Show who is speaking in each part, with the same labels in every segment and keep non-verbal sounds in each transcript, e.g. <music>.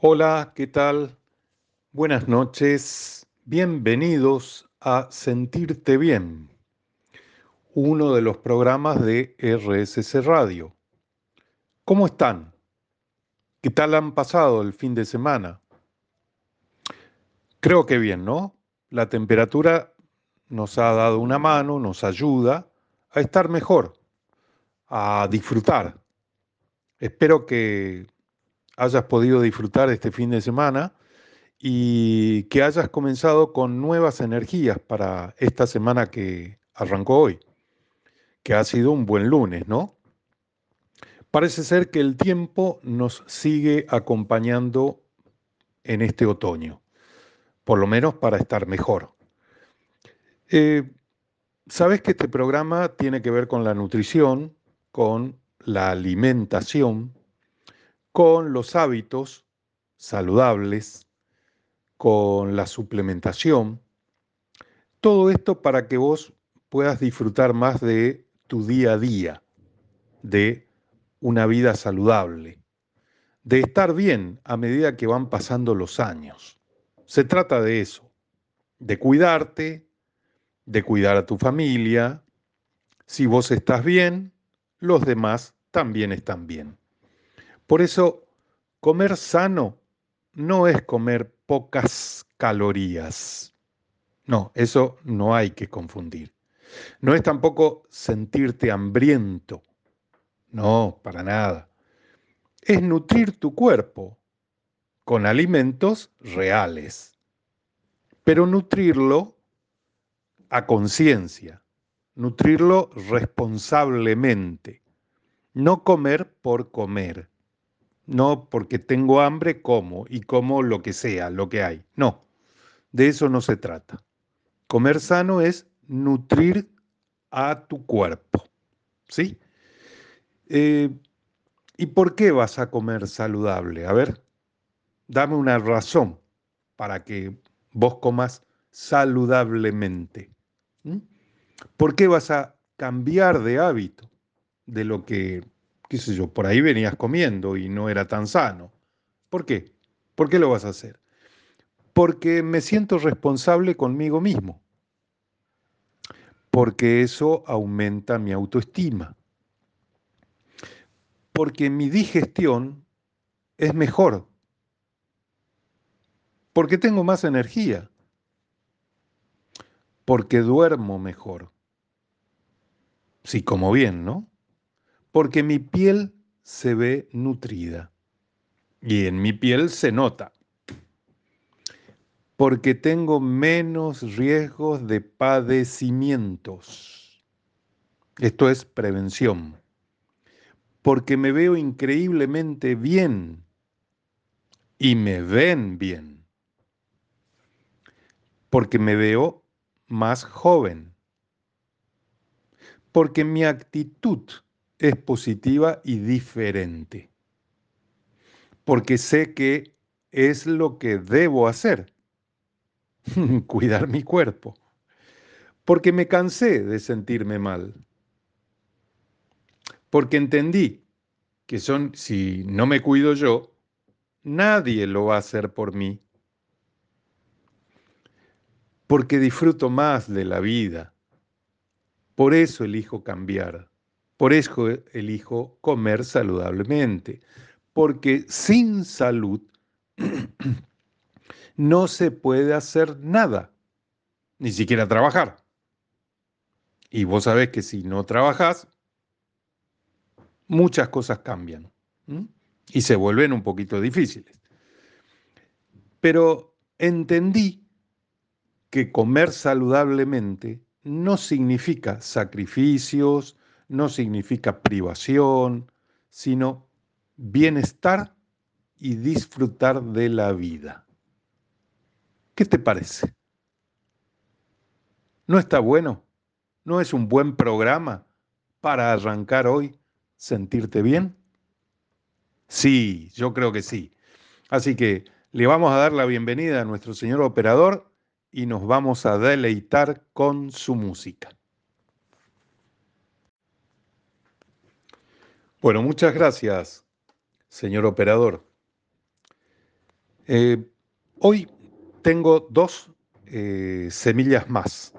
Speaker 1: Hola, ¿qué tal? Buenas noches, bienvenidos a Sentirte Bien, uno de los programas de RSC Radio. ¿Cómo están? ¿Qué tal han pasado el fin de semana? Creo que bien, ¿no? La temperatura nos ha dado una mano, nos ayuda a estar mejor, a disfrutar. Espero que hayas podido disfrutar este fin de semana y que hayas comenzado con nuevas energías para esta semana que arrancó hoy, que ha sido un buen lunes, ¿no? Parece ser que el tiempo nos sigue acompañando en este otoño, por lo menos para estar mejor. Eh, Sabes que este programa tiene que ver con la nutrición, con la alimentación, con los hábitos saludables, con la suplementación. Todo esto para que vos puedas disfrutar más de tu día a día, de una vida saludable, de estar bien a medida que van pasando los años. Se trata de eso, de cuidarte, de cuidar a tu familia. Si vos estás bien, los demás también están bien. Por eso, comer sano no es comer pocas calorías. No, eso no hay que confundir. No es tampoco sentirte hambriento. No, para nada. Es nutrir tu cuerpo con alimentos reales. Pero nutrirlo a conciencia, nutrirlo responsablemente, no comer por comer. No porque tengo hambre, como y como lo que sea, lo que hay. No, de eso no se trata. Comer sano es nutrir a tu cuerpo. ¿Sí? Eh, ¿Y por qué vas a comer saludable? A ver, dame una razón para que vos comas saludablemente. ¿Por qué vas a cambiar de hábito de lo que qué sé yo, por ahí venías comiendo y no era tan sano. ¿Por qué? ¿Por qué lo vas a hacer? Porque me siento responsable conmigo mismo. Porque eso aumenta mi autoestima. Porque mi digestión es mejor. Porque tengo más energía. Porque duermo mejor. Si como bien, ¿no? Porque mi piel se ve nutrida y en mi piel se nota, porque tengo menos riesgos de padecimientos. Esto es prevención, porque me veo increíblemente bien y me ven bien, porque me veo más joven, porque mi actitud es positiva y diferente. Porque sé que es lo que debo hacer, <laughs> cuidar mi cuerpo. Porque me cansé de sentirme mal. Porque entendí que son, si no me cuido yo, nadie lo va a hacer por mí. Porque disfruto más de la vida. Por eso elijo cambiar. Por eso elijo comer saludablemente, porque sin salud <clears throat> no se puede hacer nada, ni siquiera trabajar. Y vos sabés que si no trabajás, muchas cosas cambian y se vuelven un poquito difíciles. Pero entendí que comer saludablemente no significa sacrificios, no significa privación, sino bienestar y disfrutar de la vida. ¿Qué te parece? ¿No está bueno? ¿No es un buen programa para arrancar hoy, sentirte bien? Sí, yo creo que sí. Así que le vamos a dar la bienvenida a nuestro señor operador y nos vamos a deleitar con su música. Bueno, muchas gracias, señor operador. Eh, hoy tengo dos eh, semillas más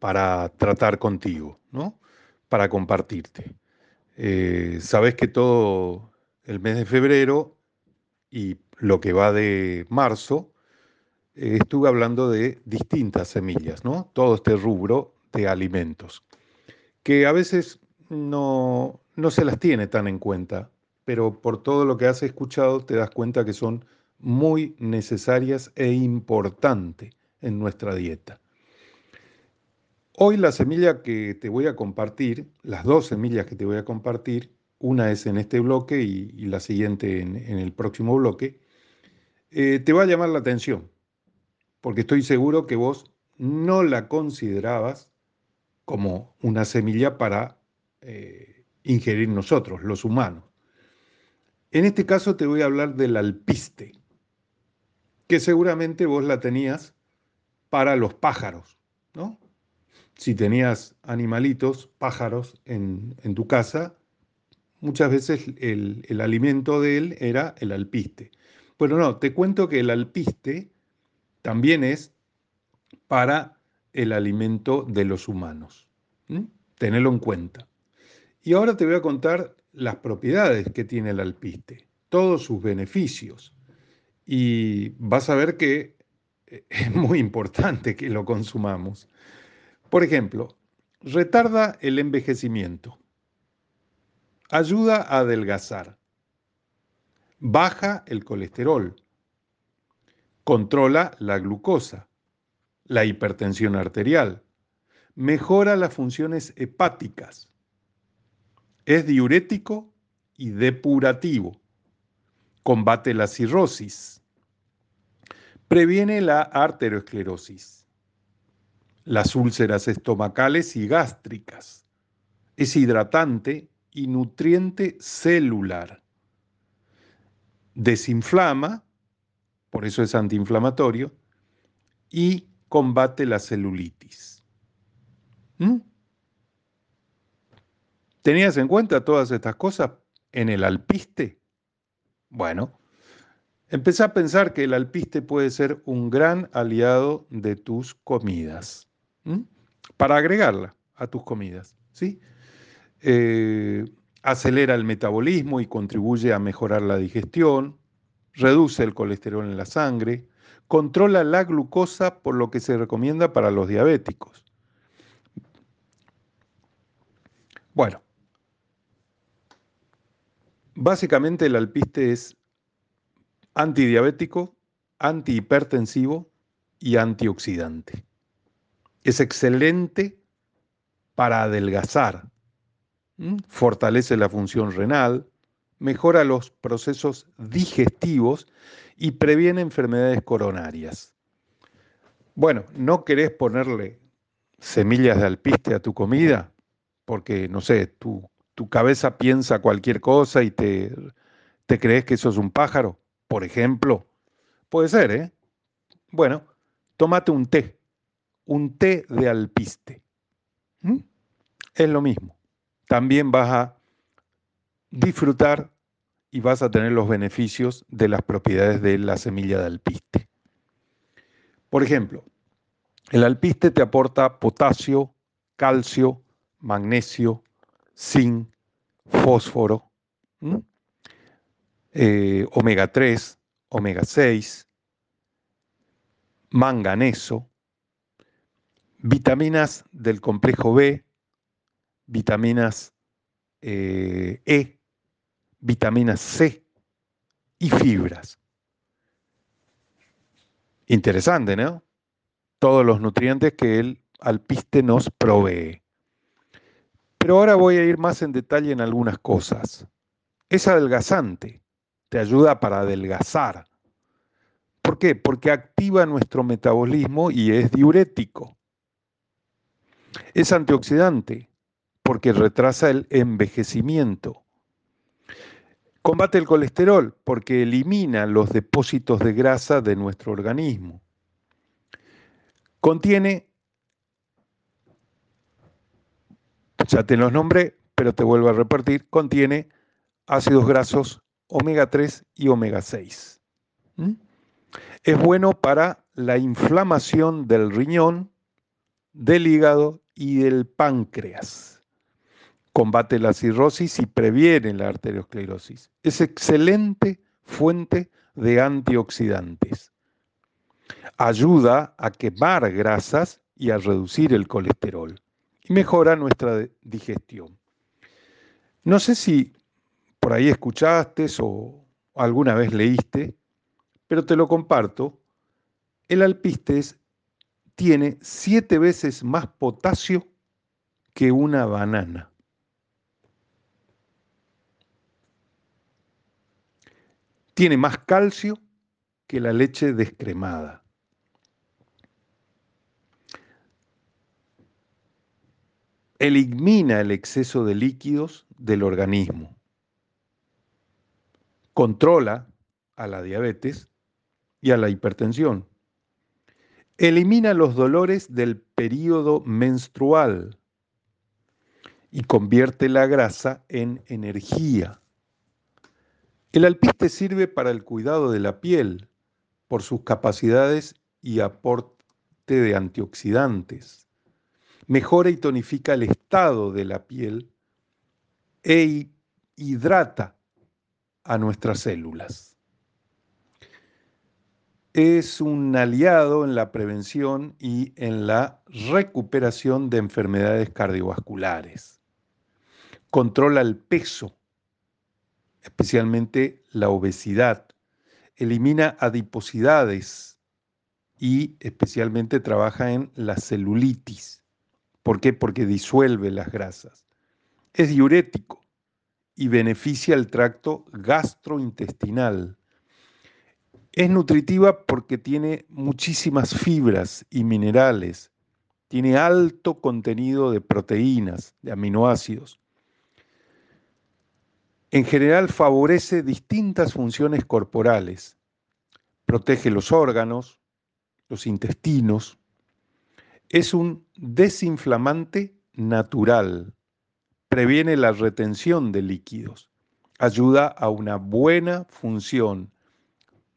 Speaker 1: para tratar contigo, ¿no? Para compartirte. Eh, sabes que todo el mes de febrero y lo que va de marzo, estuve hablando de distintas semillas, ¿no? Todo este rubro de alimentos, que a veces no, no se las tiene tan en cuenta, pero por todo lo que has escuchado te das cuenta que son muy necesarias e importantes en nuestra dieta. Hoy la semilla que te voy a compartir, las dos semillas que te voy a compartir, una es en este bloque y, la siguiente en, el próximo bloque, eh, te va a llamar la atención, porque estoy seguro que vos no la considerabas como una semilla para eh, ingerir nosotros, los humanos. En este caso te voy a hablar del alpiste, que seguramente vos la tenías para los pájaros, ¿no? Si tenías animalitos, pájaros en, tu casa, muchas veces el, alimento de él era el alpiste. Bueno, no, te cuento que el alpiste también es para el alimento de los humanos. Tenelo en cuenta. Y ahora te voy a contar las propiedades que tiene el alpiste, todos sus beneficios. Y vas a ver que eh, es muy importante que lo consumamos. Por ejemplo, retarda el envejecimiento, ayuda a adelgazar, baja el colesterol, controla la glucosa, la hipertensión arterial, mejora las funciones hepáticas, es diurético y depurativo, combate la cirrosis, previene la arteriosclerosis, las úlceras estomacales y gástricas, es hidratante y nutriente celular, desinflama, por eso es antiinflamatorio, y combate la celulitis. ¿Mm? ¿Tenías en cuenta todas estas cosas en el alpiste? Bueno, empecé a pensar que el alpiste puede ser un gran aliado de tus comidas, para agregarla a tus comidas, ¿sí? Eh, acelera el metabolismo y contribuye a mejorar la digestión, reduce el colesterol en la sangre, controla la glucosa por lo que se recomienda para los diabéticos. Bueno, básicamente el alpiste es antidiabético, antihipertensivo y antioxidante. Es excelente para adelgazar, fortalece la función renal, mejora los procesos digestivos y previene enfermedades coronarias. Bueno, ¿no querés ponerle semillas de alpiste a tu comida? Porque, no sé, tu, tu cabeza piensa cualquier cosa y te, te crees que eso es un pájaro, por ejemplo. Puede ser, ¿eh? Bueno, tómate un té, un té de alpiste. Es lo mismo. También vas a disfrutar y vas a tener los beneficios de las propiedades de la semilla de alpiste. Por ejemplo, el alpiste te aporta potasio, calcio, magnesio, zinc, fósforo, eh, omega 3, omega 6, manganeso, vitaminas del complejo B, vitaminas eh, E, vitamina C y fibras. Interesante, ¿no? Todos los nutrientes que el alpiste nos provee. Pero ahora voy a ir más en detalle en algunas cosas. Es adelgazante, te ayuda para adelgazar. ¿Por qué? Porque activa nuestro metabolismo y es diurético. Es antioxidante, porque retrasa el envejecimiento. Combate el colesterol porque elimina los depósitos de grasa de nuestro organismo. Contiene, ya te los nombré, pero te vuelvo a repartir, contiene ácidos grasos omega 3 y omega 6. ¿Mm? Es bueno para la inflamación del riñón, del hígado y del páncreas. Combate la cirrosis y previene la arteriosclerosis. Es excelente fuente de antioxidantes. Ayuda a quemar grasas y a reducir el colesterol mejora nuestra digestión. No sé si por ahí escuchaste o alguna vez leíste, pero te lo comparto. El alpistes tiene siete veces más potasio que una banana. Tiene más calcio que la leche descremada. Elimina el exceso de líquidos del organismo. Controla a la diabetes y a la hipertensión. Elimina los dolores del periodo menstrual y convierte la grasa en energía. El alpiste sirve para el cuidado de la piel por sus capacidades y aporte de antioxidantes. Mejora y tonifica el estado de la piel e hidrata a nuestras células es un aliado en la prevención y en la recuperación de enfermedades cardiovasculares. Controla el peso, especialmente la obesidad. Elimina adiposidades y especialmente trabaja en la celulitis. ¿Por qué? Porque disuelve las grasas. Es diurético y beneficia el tracto gastrointestinal es nutritiva porque tiene muchísimas fibras y minerales, tiene alto contenido de proteínas, de aminoácidos. En general favorece distintas funciones corporales, protege los órganos, los intestinos, es un desinflamante natural, previene la retención de líquidos, ayuda a una buena función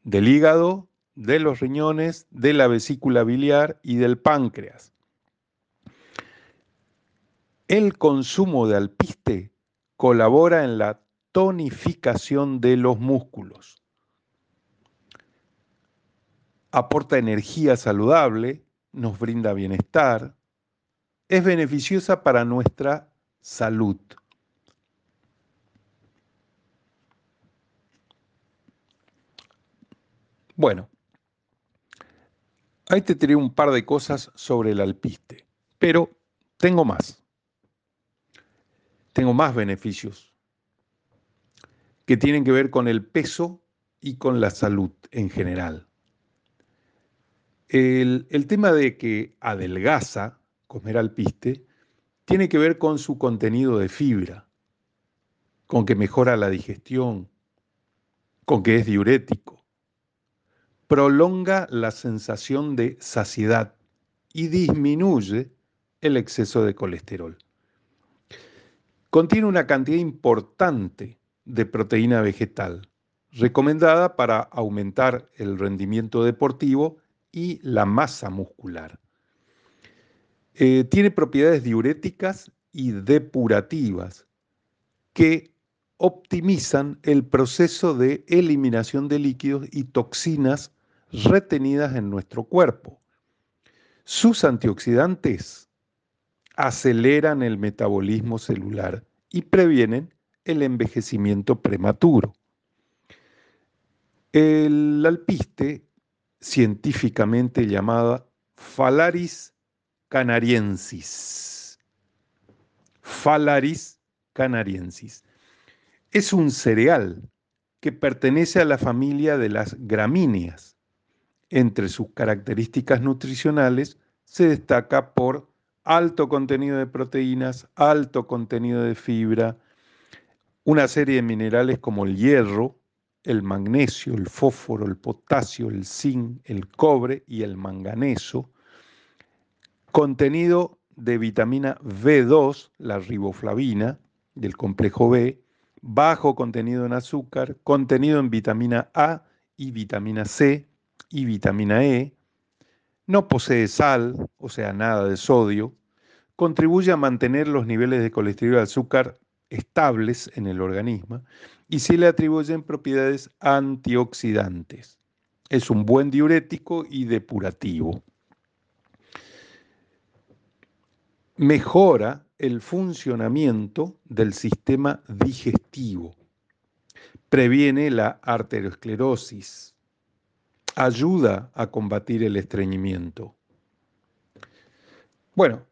Speaker 1: del hígado, de los riñones, de la vesícula biliar y del páncreas. El consumo de alpiste colabora en la tonificación de los músculos. Aporta energía saludable, nos brinda bienestar, es beneficiosa para nuestra salud. Bueno, ahí te tiré un par de cosas sobre el alpiste, pero tengo más. Tengo más beneficios que tienen que ver con el peso y con la salud en general. El, tema de que adelgaza comer alpiste tiene que ver con su contenido de fibra, con que mejora la digestión, con que es diurético, prolonga la sensación de saciedad y disminuye el exceso de colesterol. Contiene una cantidad importante de proteína vegetal, recomendada para aumentar el rendimiento deportivo y la masa muscular. Eh, tiene propiedades diuréticas y depurativas que optimizan el proceso de eliminación de líquidos y toxinas retenidas en nuestro cuerpo. Sus antioxidantes aceleran el metabolismo celular y previenen el envejecimiento prematuro. El alpiste, científicamente llamada Phalaris canariensis, Phalaris canariensis, es un cereal que pertenece a la familia de las gramíneas. Entre sus características nutricionales se destaca por alto contenido de proteínas, alto contenido de fibra, una serie de minerales como el hierro, el magnesio, el fósforo, el potasio, el zinc, el cobre y el manganeso, contenido de vitamina B2, la riboflavina del complejo B, bajo contenido en azúcar, contenido en vitamina A y vitamina C, y vitamina E, no posee sal, o sea, nada de sodio, contribuye a mantener los niveles de colesterol y azúcar estables en el organismo y se le atribuyen propiedades antioxidantes. Es un buen diurético y depurativo. Mejora el funcionamiento del sistema digestivo. Previene la arteriosclerosis. Ayuda a combatir el estreñimiento. Bueno,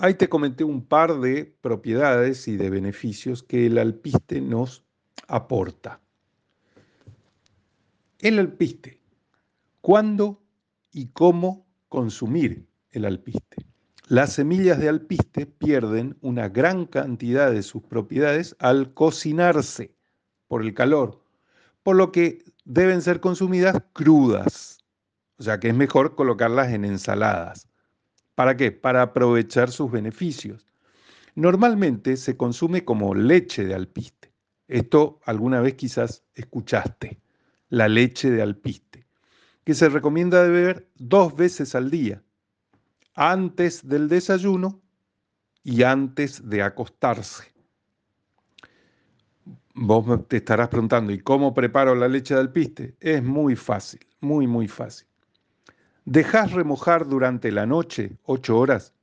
Speaker 1: ahí te comenté un par de propiedades y de beneficios que el alpiste nos aporta. El alpiste. ¿Cuándo y cómo consumir el alpiste? Las semillas de alpiste pierden una gran cantidad de sus propiedades al cocinarse por el calor, por lo que deben ser consumidas crudas. O sea que es mejor colocarlas en ensaladas. ¿Para qué? Para aprovechar sus beneficios. Normalmente se consume como leche de alpiste. Esto alguna vez quizás escuchaste, la leche de alpiste, que se recomienda beber dos veces al día, antes del desayuno y antes de acostarse. Vos te estarás preguntando, ¿y cómo preparo la leche de alpiste? Es muy fácil, muy, muy fácil. Dejas remojar durante la noche, 8 horas,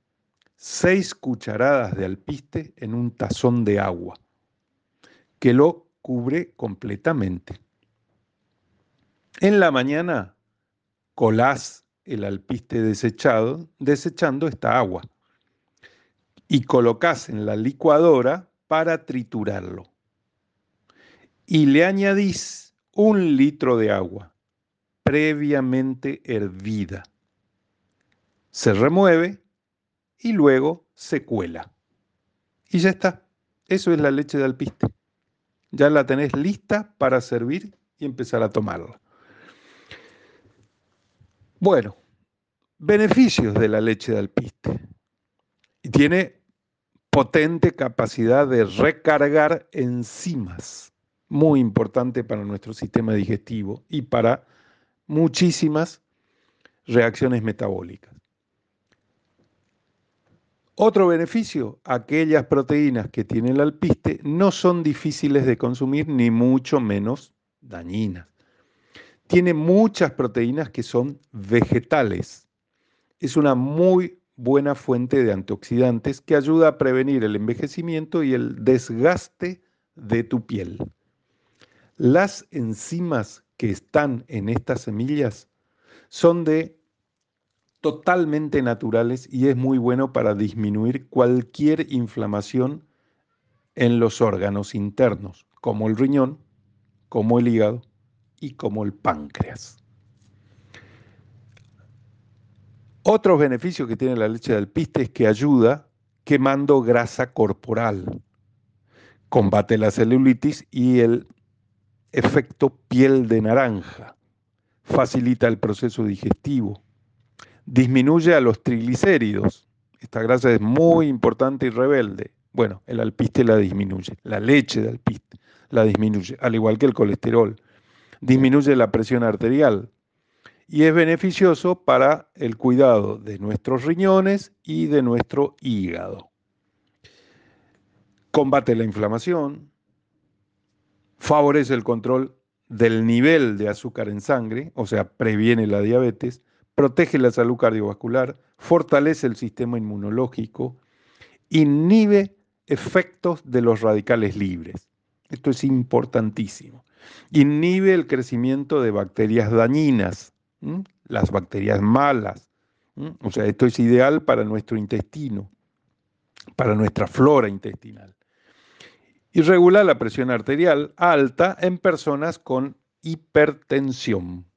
Speaker 1: 6 cucharadas de alpiste en un tazón de agua, que lo cubre completamente. En la mañana colás el alpiste desechado, desechando esta agua y colocas en la licuadora para triturarlo. Y le añadís un litro de agua previamente hervida. Se remueve y luego se cuela. Y ya está. Eso es la leche de alpiste. Ya la tenés lista para servir y empezar a tomarla. Bueno, beneficios de la leche de alpiste. Tiene potente capacidad de recargar enzimas, muy importante para nuestro sistema digestivo y para muchísimas reacciones metabólicas. Otro beneficio, aquellas proteínas que tiene el alpiste no son difíciles de consumir ni mucho menos dañinas. Tiene muchas proteínas que son vegetales. Es una muy buena fuente de antioxidantes que ayuda a prevenir el envejecimiento y el desgaste de tu piel. Las enzimas que están en estas semillas son de totalmente naturales y es muy bueno para disminuir cualquier inflamación en los órganos internos, como el riñón, como el hígado y como el páncreas. Otro beneficio que tiene la leche de alpiste es que ayuda quemando grasa corporal, combate la celulitis y el efecto piel de naranja, facilita el proceso digestivo, disminuye a los triglicéridos. Esta grasa es muy importante y rebelde. Bueno, el alpiste la disminuye, la leche de alpiste la disminuye, al igual que el colesterol. Disminuye la presión arterial y es beneficioso para el cuidado de nuestros riñones y de nuestro hígado. Combate la inflamación, favorece el control del nivel de azúcar en sangre, o sea, previene la diabetes, protege la salud cardiovascular, fortalece el sistema inmunológico, inhibe efectos de los radicales libres. Esto es importantísimo. Inhibe el crecimiento de bacterias dañinas, las bacterias malas. O sea, esto es ideal para nuestro intestino, para nuestra flora intestinal y regula la presión arterial alta en personas con hipertensión.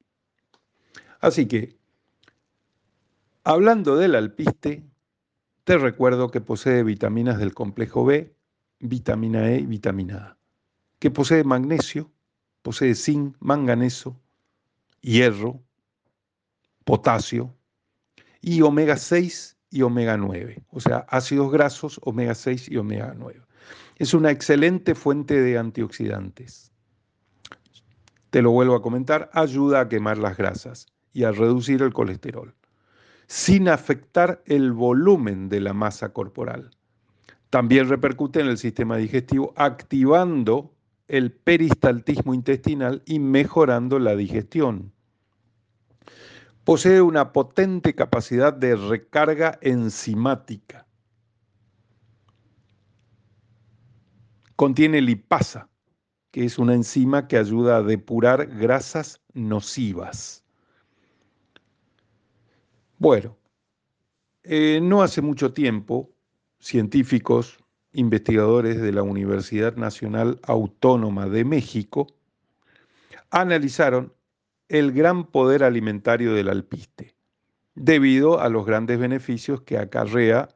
Speaker 1: Así que, hablando del alpiste, te recuerdo que posee vitaminas del complejo B, vitamina E y vitamina A, que posee magnesio, posee zinc, manganeso, hierro, potasio y omega 6 y omega 9, o sea, ácidos grasos, omega 6 y omega 9. Es una excelente fuente de antioxidantes. te lo vuelvo a comentar, ayuda a quemar las grasas y a reducir el colesterol, sin afectar el volumen de la masa corporal. También repercute en el sistema digestivo, activando el peristaltismo intestinal y mejorando la digestión. Posee una potente capacidad de recarga enzimática. Contiene lipasa, que es una enzima que ayuda a depurar grasas nocivas. Bueno, eh, no hace mucho tiempo, científicos, investigadores de la Universidad Nacional Autónoma de México analizaron el gran poder alimentario del alpiste, debido a los grandes beneficios que acarrea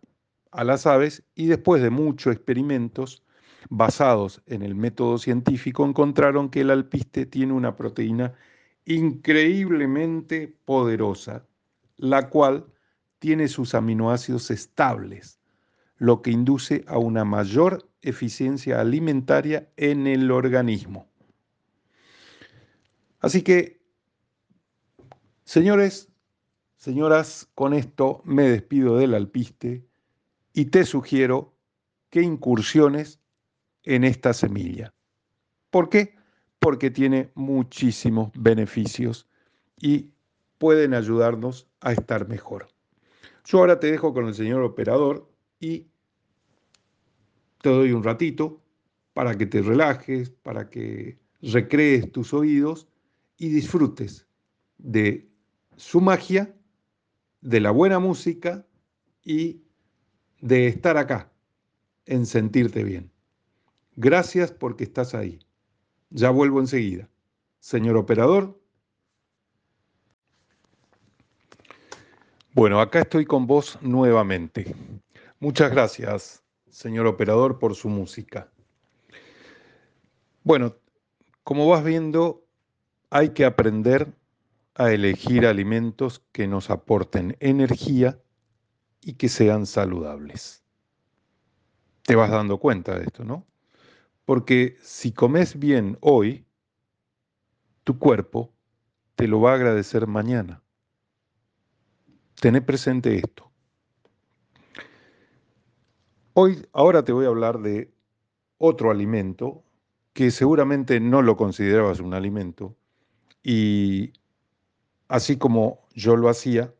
Speaker 1: a las aves y después de muchos experimentos basados en el método científico encontraron que el alpiste tiene una proteína increíblemente poderosa, la cual tiene sus aminoácidos estables, lo que induce a una mayor eficiencia alimentaria en el organismo. Así que Señores, señoras, con esto me despido del alpiste y te sugiero que incursiones en esta semilla. ¿Por qué? Porque tiene muchísimos beneficios y pueden ayudarnos a estar mejor. Yo ahora te dejo con el señor operador y te doy un ratito para que te relajes, para que recrees tus oídos y disfrutes de su magia, de la buena música y de estar acá, en sentirte bien. Gracias porque estás ahí. Ya vuelvo enseguida. Señor operador. Bueno, acá estoy con vos nuevamente. Muchas gracias, señor operador, por su música. Bueno, como vas viendo, hay que aprender a elegir alimentos que nos aporten energía y que sean saludables. Te vas dando cuenta de esto, ¿no? Porque si comes bien hoy, tu cuerpo te lo va a agradecer mañana. Tené presente esto. Hoy, ahora te voy a hablar de otro alimento que seguramente no lo considerabas un alimento y así como yo lo hacía,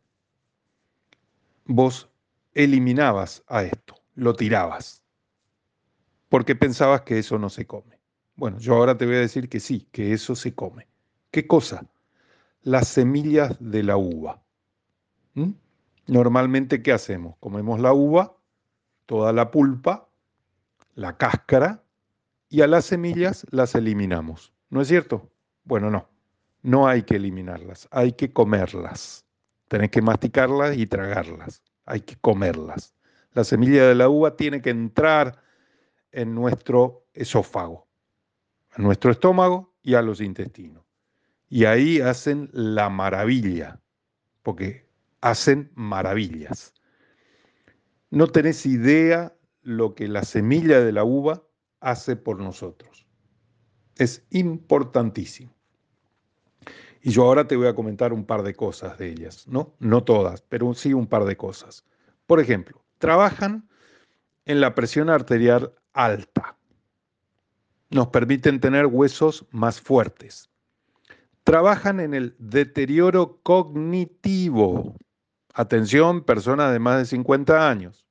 Speaker 1: vos eliminabas a esto, lo tirabas, porque pensabas que eso no se come. Bueno, yo ahora te voy a decir que sí, que eso se come. ¿Qué cosa? Las semillas de la uva. ¿Mm? Normalmente, ¿qué hacemos? Comemos la uva, toda la pulpa, la cáscara, y a las semillas las eliminamos. ¿No es cierto? Bueno, no no hay que eliminarlas, hay que comerlas. Tenés que masticarlas y tragarlas, hay que comerlas. La semilla de la uva tiene que entrar en nuestro esófago, en nuestro estómago y a los intestinos. Y ahí hacen la maravilla, porque hacen maravillas. No tenés idea lo que la semilla de la uva hace por nosotros. Es importantísimo. Y yo ahora te voy a comentar un par de cosas de ellas, ¿no? No todas, pero sí un par de cosas. Por ejemplo, trabajan en la presión arterial alta. Nos permiten tener huesos más fuertes. Trabajan en el deterioro cognitivo. Atención, personas de más de 50 años.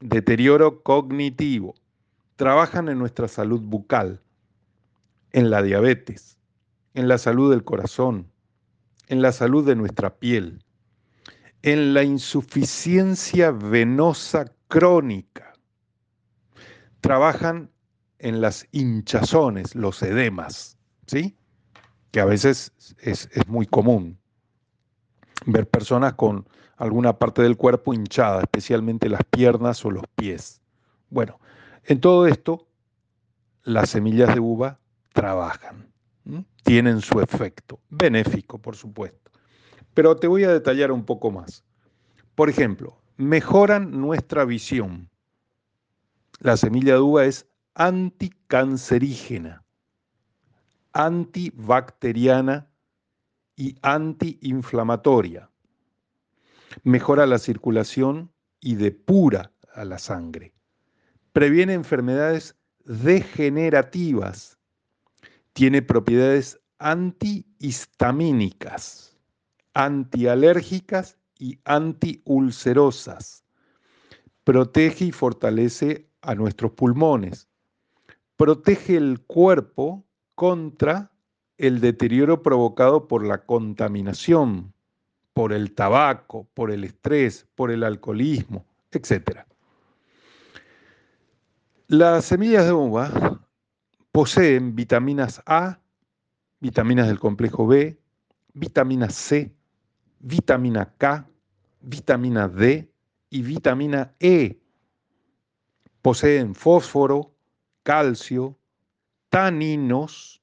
Speaker 1: Deterioro cognitivo. Trabajan en nuestra salud bucal, en la diabetes en la salud del corazón, en la salud de nuestra piel, en la insuficiencia venosa crónica. Trabajan en las hinchazones, los edemas, ¿sí? Que a veces es, es muy común ver personas con alguna parte del cuerpo hinchada, especialmente las piernas o los pies. Bueno, en todo esto, las semillas de uva trabajan tienen su efecto, benéfico por supuesto. Pero te voy a detallar un poco más. Por ejemplo, mejoran nuestra visión. La semilla de uva es anticancerígena. antibacteriana y antiinflamatoria. Mejora la circulación y depura a la sangre. Previene enfermedades degenerativas. Tiene propiedades antihistamínicas, antialérgicas y antiulcerosas. Protege y fortalece a nuestros pulmones. Protege el cuerpo contra el deterioro provocado por la contaminación, por el tabaco, por el estrés, por el alcoholismo, etc. Las semillas de uva poseen vitaminas A, vitaminas del complejo B, vitamina C, vitamina K, vitamina D y vitamina E. Poseen fósforo, calcio, taninos,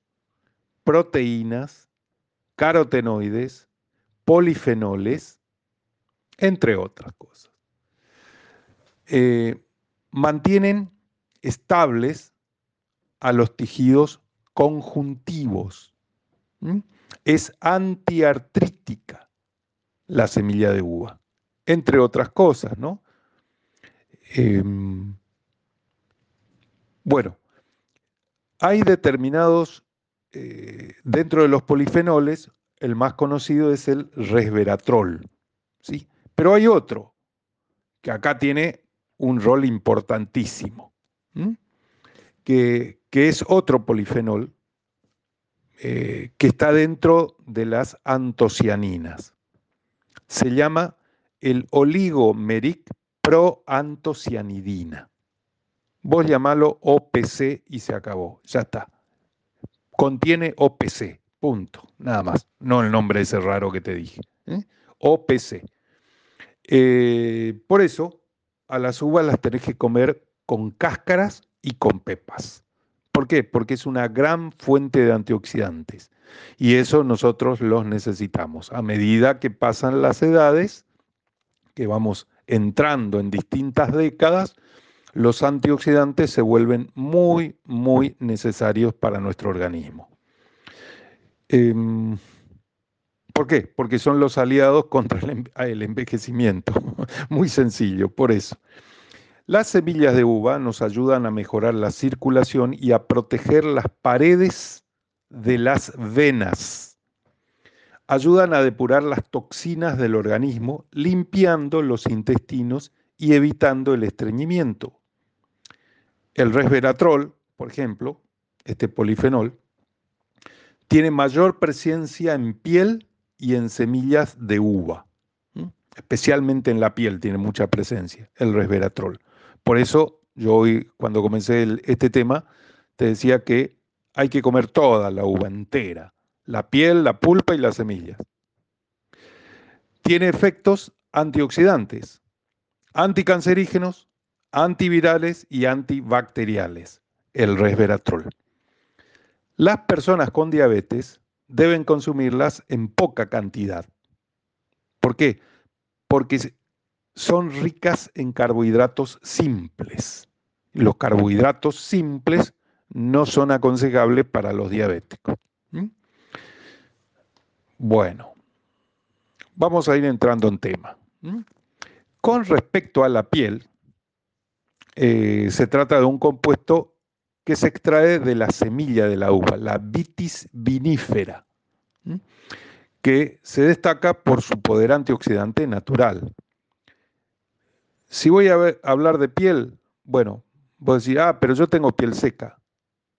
Speaker 1: proteínas, carotenoides, polifenoles, entre otras cosas. Eh, mantienen estables a los tejidos conjuntivos. Es antiartrítica la semilla de uva, entre otras cosas, ¿no? Em, bueno, hay determinados, eh, dentro de los polifenoles, el más conocido es el resveratrol, ¿sí? Pero hay otro, que acá tiene un rol importantísimo, que, es otro polifenol eh, que está dentro de las antocianinas. Se llama el oligomeric proantocianidina. Vos llamalo OPC y se acabó, ya está. Contiene OPC, punto, nada más, no el nombre ese raro que te dije. ¿eh? OPC. Eh, por eso, a las uvas las tenés que comer con cáscaras y con pepas. ¿Por qué? Porque es una gran fuente de antioxidantes. Y eso nosotros los necesitamos. A medida que pasan las edades, que vamos entrando en distintas décadas, los antioxidantes se vuelven muy, muy necesarios para nuestro organismo. Em, ¿Por qué? Porque son los aliados contra el envejecimiento. <laughs> Muy sencillo, por eso. Las semillas de uva nos ayudan a mejorar la circulación y a proteger las paredes de las venas. Ayudan a depurar las toxinas del organismo, limpiando los intestinos y evitando el estreñimiento. El resveratrol, por ejemplo, este polifenol, tiene mayor presencia en piel y en semillas de uva. Especialmente en la piel tiene mucha presencia el resveratrol. Por eso yo hoy, cuando comencé este tema, te decía que hay que comer toda la uva entera, la piel, la pulpa y las semillas. Tiene efectos antioxidantes, anticancerígenos, antivirales y antibacteriales, el resveratrol. Las personas con diabetes deben consumirlas en poca cantidad. ¿Por qué? Porque son ricas en carbohidratos simples. Los carbohidratos simples no son aconsejables para los diabéticos. Bueno, vamos a ir entrando en tema. Con respecto a la piel, eh, se trata de un compuesto que se extrae de la semilla de la uva, la vitis vinífera, que se destaca por su poder antioxidante natural. Si voy a, hablar de piel, bueno, voy a decir, ah, pero yo tengo piel seca.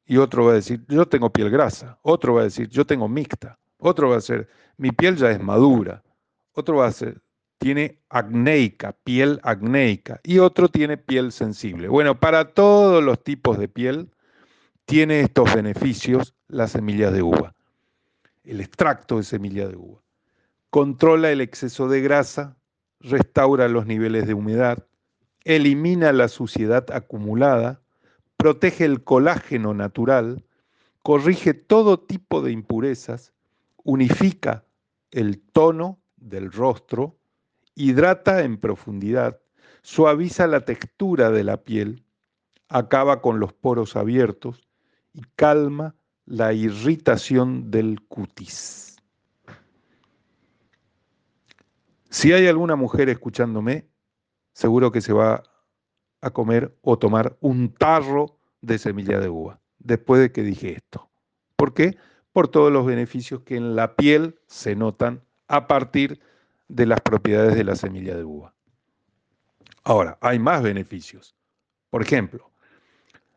Speaker 1: Y otro va a decir, yo tengo piel grasa. Otro va a decir, yo tengo mixta. Otro va a decir, mi piel ya es madura. Otro va a decir, tiene acnéica, piel acnéica. Y otro tiene piel sensible. Bueno, para todos los tipos de piel tiene estos beneficios la semilla de uva. El extracto de semilla de uva. Controla el exceso de grasa, restaura los niveles de humedad, elimina la suciedad acumulada, protege el colágeno natural, corrige todo tipo de impurezas, unifica el tono del rostro, hidrata en profundidad, suaviza la textura de la piel, acaba con los poros abiertos y calma la irritación del cutis. Si hay alguna mujer escuchándome, seguro que se va a comer o tomar un tarro de semilla de uva después de que dije esto. ¿Por qué? Por todos los beneficios que en la piel se notan a partir de las propiedades de la semilla de uva. Ahora, hay más beneficios. Por ejemplo,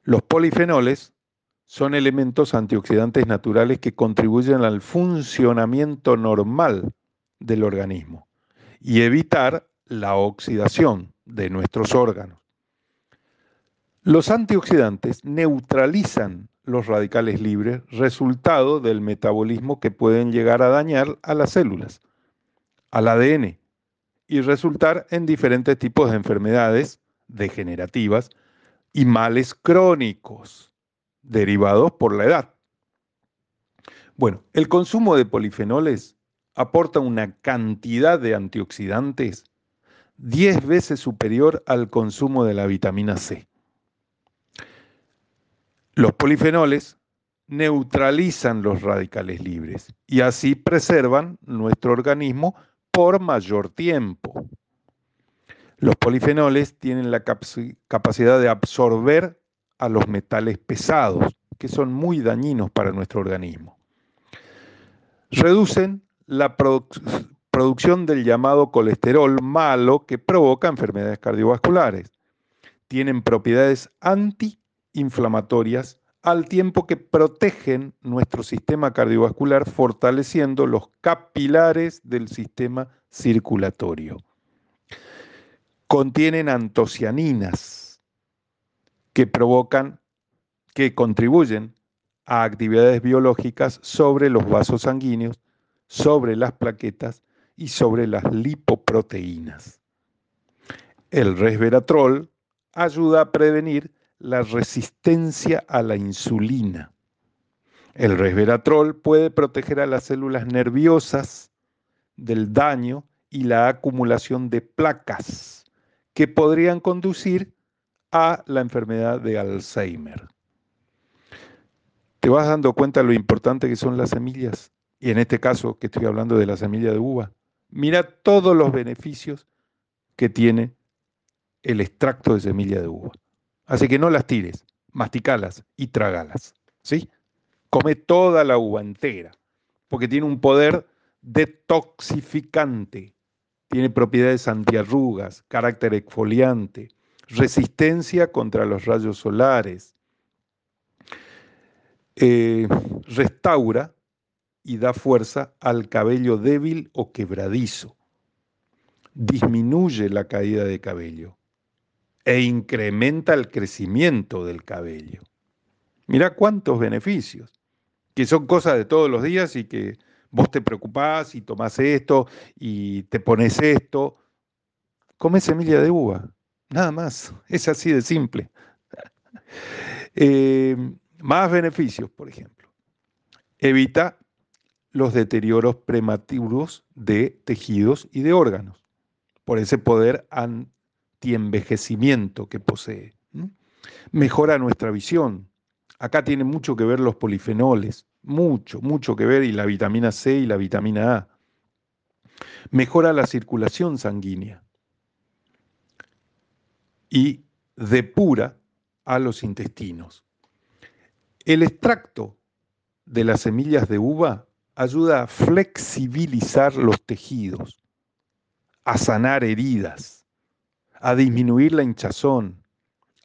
Speaker 1: los polifenoles son elementos antioxidantes naturales que contribuyen al funcionamiento normal del organismo y evitar la oxidación de nuestros órganos. Los antioxidantes neutralizan los radicales libres, resultado del metabolismo que pueden llegar a dañar a las células, al ADN, y resultar en diferentes tipos de enfermedades degenerativas y males crónicos derivados por la edad. Bueno, el consumo de polifenoles aporta una cantidad de antioxidantes 10 veces superior al consumo de la vitamina C. Los polifenoles neutralizan los radicales libres y así preservan nuestro organismo por mayor tiempo. Los polifenoles tienen la capacidad de absorber a los metales pesados, que son muy dañinos para nuestro organismo. Reducen la producción del llamado colesterol malo que provoca enfermedades cardiovasculares. Tienen propiedades anti inflamatorias al tiempo que protegen nuestro sistema cardiovascular fortaleciendo los capilares del sistema circulatorio. Contienen antocianinas que provocan, que contribuyen a actividades biológicas sobre los vasos sanguíneos, sobre las plaquetas y sobre las lipoproteínas. El resveratrol ayuda a prevenir la resistencia a la insulina. El resveratrol puede proteger a las células nerviosas del daño y la acumulación de placas que podrían conducir a la enfermedad de Alzheimer. ¿Te vas dando cuenta lo importante que son las semillas? Y en este caso que estoy hablando de la semilla de uva. Mira todos los beneficios que tiene el extracto de semilla de uva. Así que no las tires, masticalas y tragalas. ¿Sí? Come toda la uva entera, porque tiene un poder detoxificante, tiene propiedades antiarrugas, carácter exfoliante, resistencia contra los rayos solares, eh, restaura y da fuerza al cabello débil o quebradizo, disminuye la caída de cabello, e incrementa el crecimiento del cabello. Mira cuántos beneficios, que son cosas de todos los días y que vos te preocupás y tomás esto y te pones esto. Come semilla de uva, nada más, <laughs> es así de simple. <laughs> Eh, más beneficios, por ejemplo. Evita los deterioros prematuros de tejidos y de órganos por ese poder envejecimiento que posee. Mejora nuestra visión. Acá tiene mucho que ver los polifenoles, mucho, mucho que ver y la vitamina C y la vitamina A. Mejora la circulación sanguínea y depura a los intestinos. El extracto de las semillas de uva ayuda a flexibilizar los tejidos, a sanar heridas, a disminuir la hinchazón,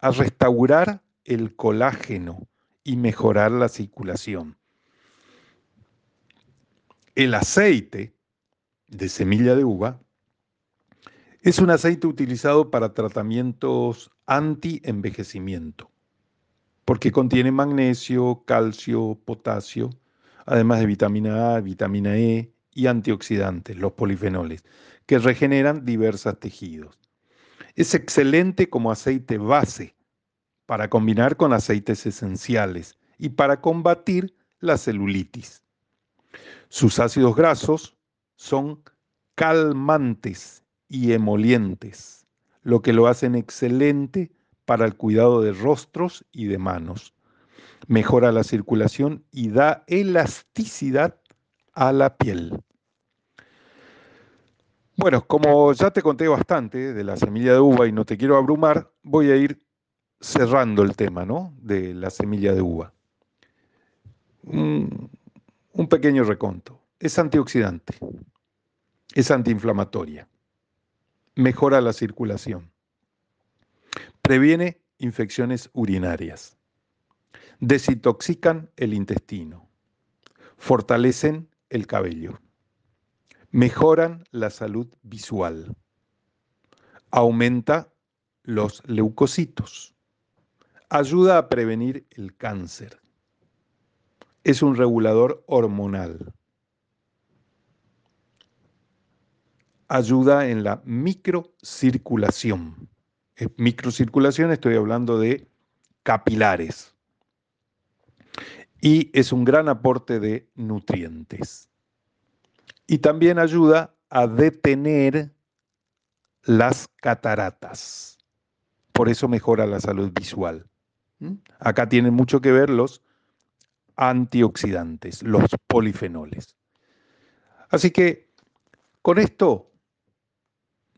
Speaker 1: a restaurar el colágeno y mejorar la circulación. El aceite de semilla de uva es un aceite utilizado para tratamientos anti-envejecimiento, porque contiene magnesio, calcio, potasio, además de vitamina A, vitamina E y antioxidantes, los polifenoles, que regeneran diversos tejidos. Es excelente como aceite base para combinar con aceites esenciales y para combatir la celulitis. Sus ácidos grasos son calmantes y emolientes, lo que lo hacen excelente para el cuidado de rostros y de manos. mejora la circulación y da elasticidad a la piel. Bueno, como ya te conté bastante de la semilla de uva y no te quiero abrumar, voy a ir cerrando el tema ¿no? de la semilla de uva. Un, un pequeño reconto. Es antioxidante, es antiinflamatoria, mejora la circulación, previene infecciones urinarias, desintoxican el intestino, fortalecen el cabello, mejoran la salud visual, aumenta los leucocitos, ayuda a prevenir el cáncer, es un regulador hormonal, ayuda en la microcirculación. Microcirculación estoy hablando de capilares. Y es un gran aporte de nutrientes. Y también ayuda a detener las cataratas. Por eso mejora la salud visual. ¿Mm? Acá tienen mucho que ver los antioxidantes, los polifenoles. Así que con esto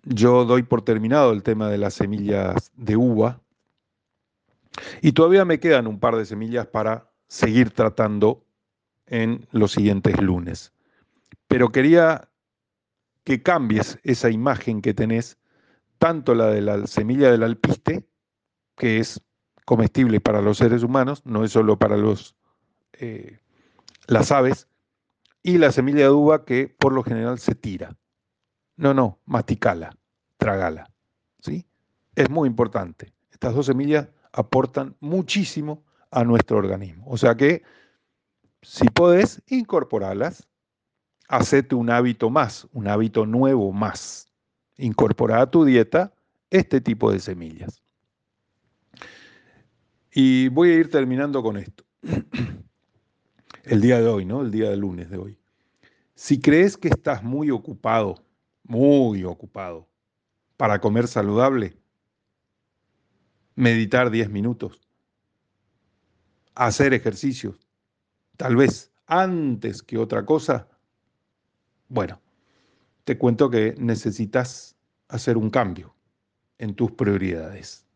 Speaker 1: yo doy por terminado el tema de las semillas de uva y todavía me quedan un par de semillas para seguir tratando en los siguientes lunes. Pero quería que cambies esa imagen que tenés, tanto la de la semilla del alpiste, que es comestible para los seres humanos, no es solo para los, eh, las aves, y la semilla de uva que por lo general se tira. No, no, masticala, tragala. ¿sí? Es muy importante. Estas dos semillas aportan muchísimo a nuestro organismo. O sea que, si podés, incorporarlas, hacete un hábito más, un hábito nuevo más. Incorpora a tu dieta este tipo de semillas. Y voy a ir terminando con esto. <clears throat> El día de hoy, ¿no? El día de lunes de hoy. Si crees que estás muy ocupado, muy ocupado, para comer saludable, meditar 10 minutos, hacer ejercicios, tal vez antes que otra cosa, bueno, te cuento que necesitas hacer un cambio en tus prioridades,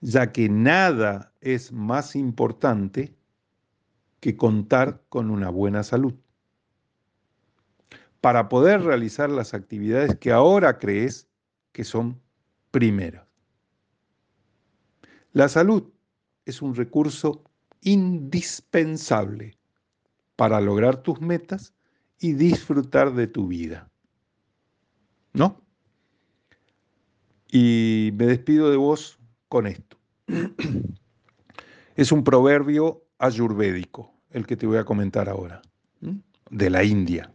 Speaker 1: ya que nada es más importante que contar con una buena salud. Para poder realizar las actividades que ahora crees que son primeras. La salud es un recurso indispensable para lograr tus metas y disfrutar de tu vida. ¿No? Y me despido de vos con esto. Es un proverbio ayurvédico, el que te voy a comentar ahora, de la India.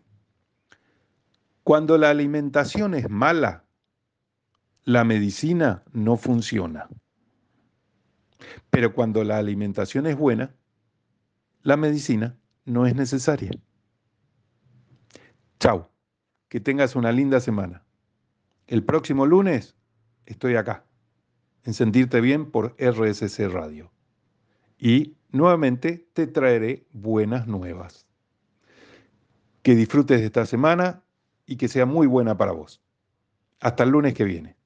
Speaker 1: Cuando la alimentación es mala, la medicina no funciona. Pero cuando la alimentación es buena, la medicina no es necesaria. Chao, que tengas una linda semana. El próximo lunes estoy acá, en Sentirte Bien por RSC Radio. Y nuevamente te traeré buenas nuevas. Que disfrutes de esta semana y que sea muy buena para vos. Hasta el lunes que viene.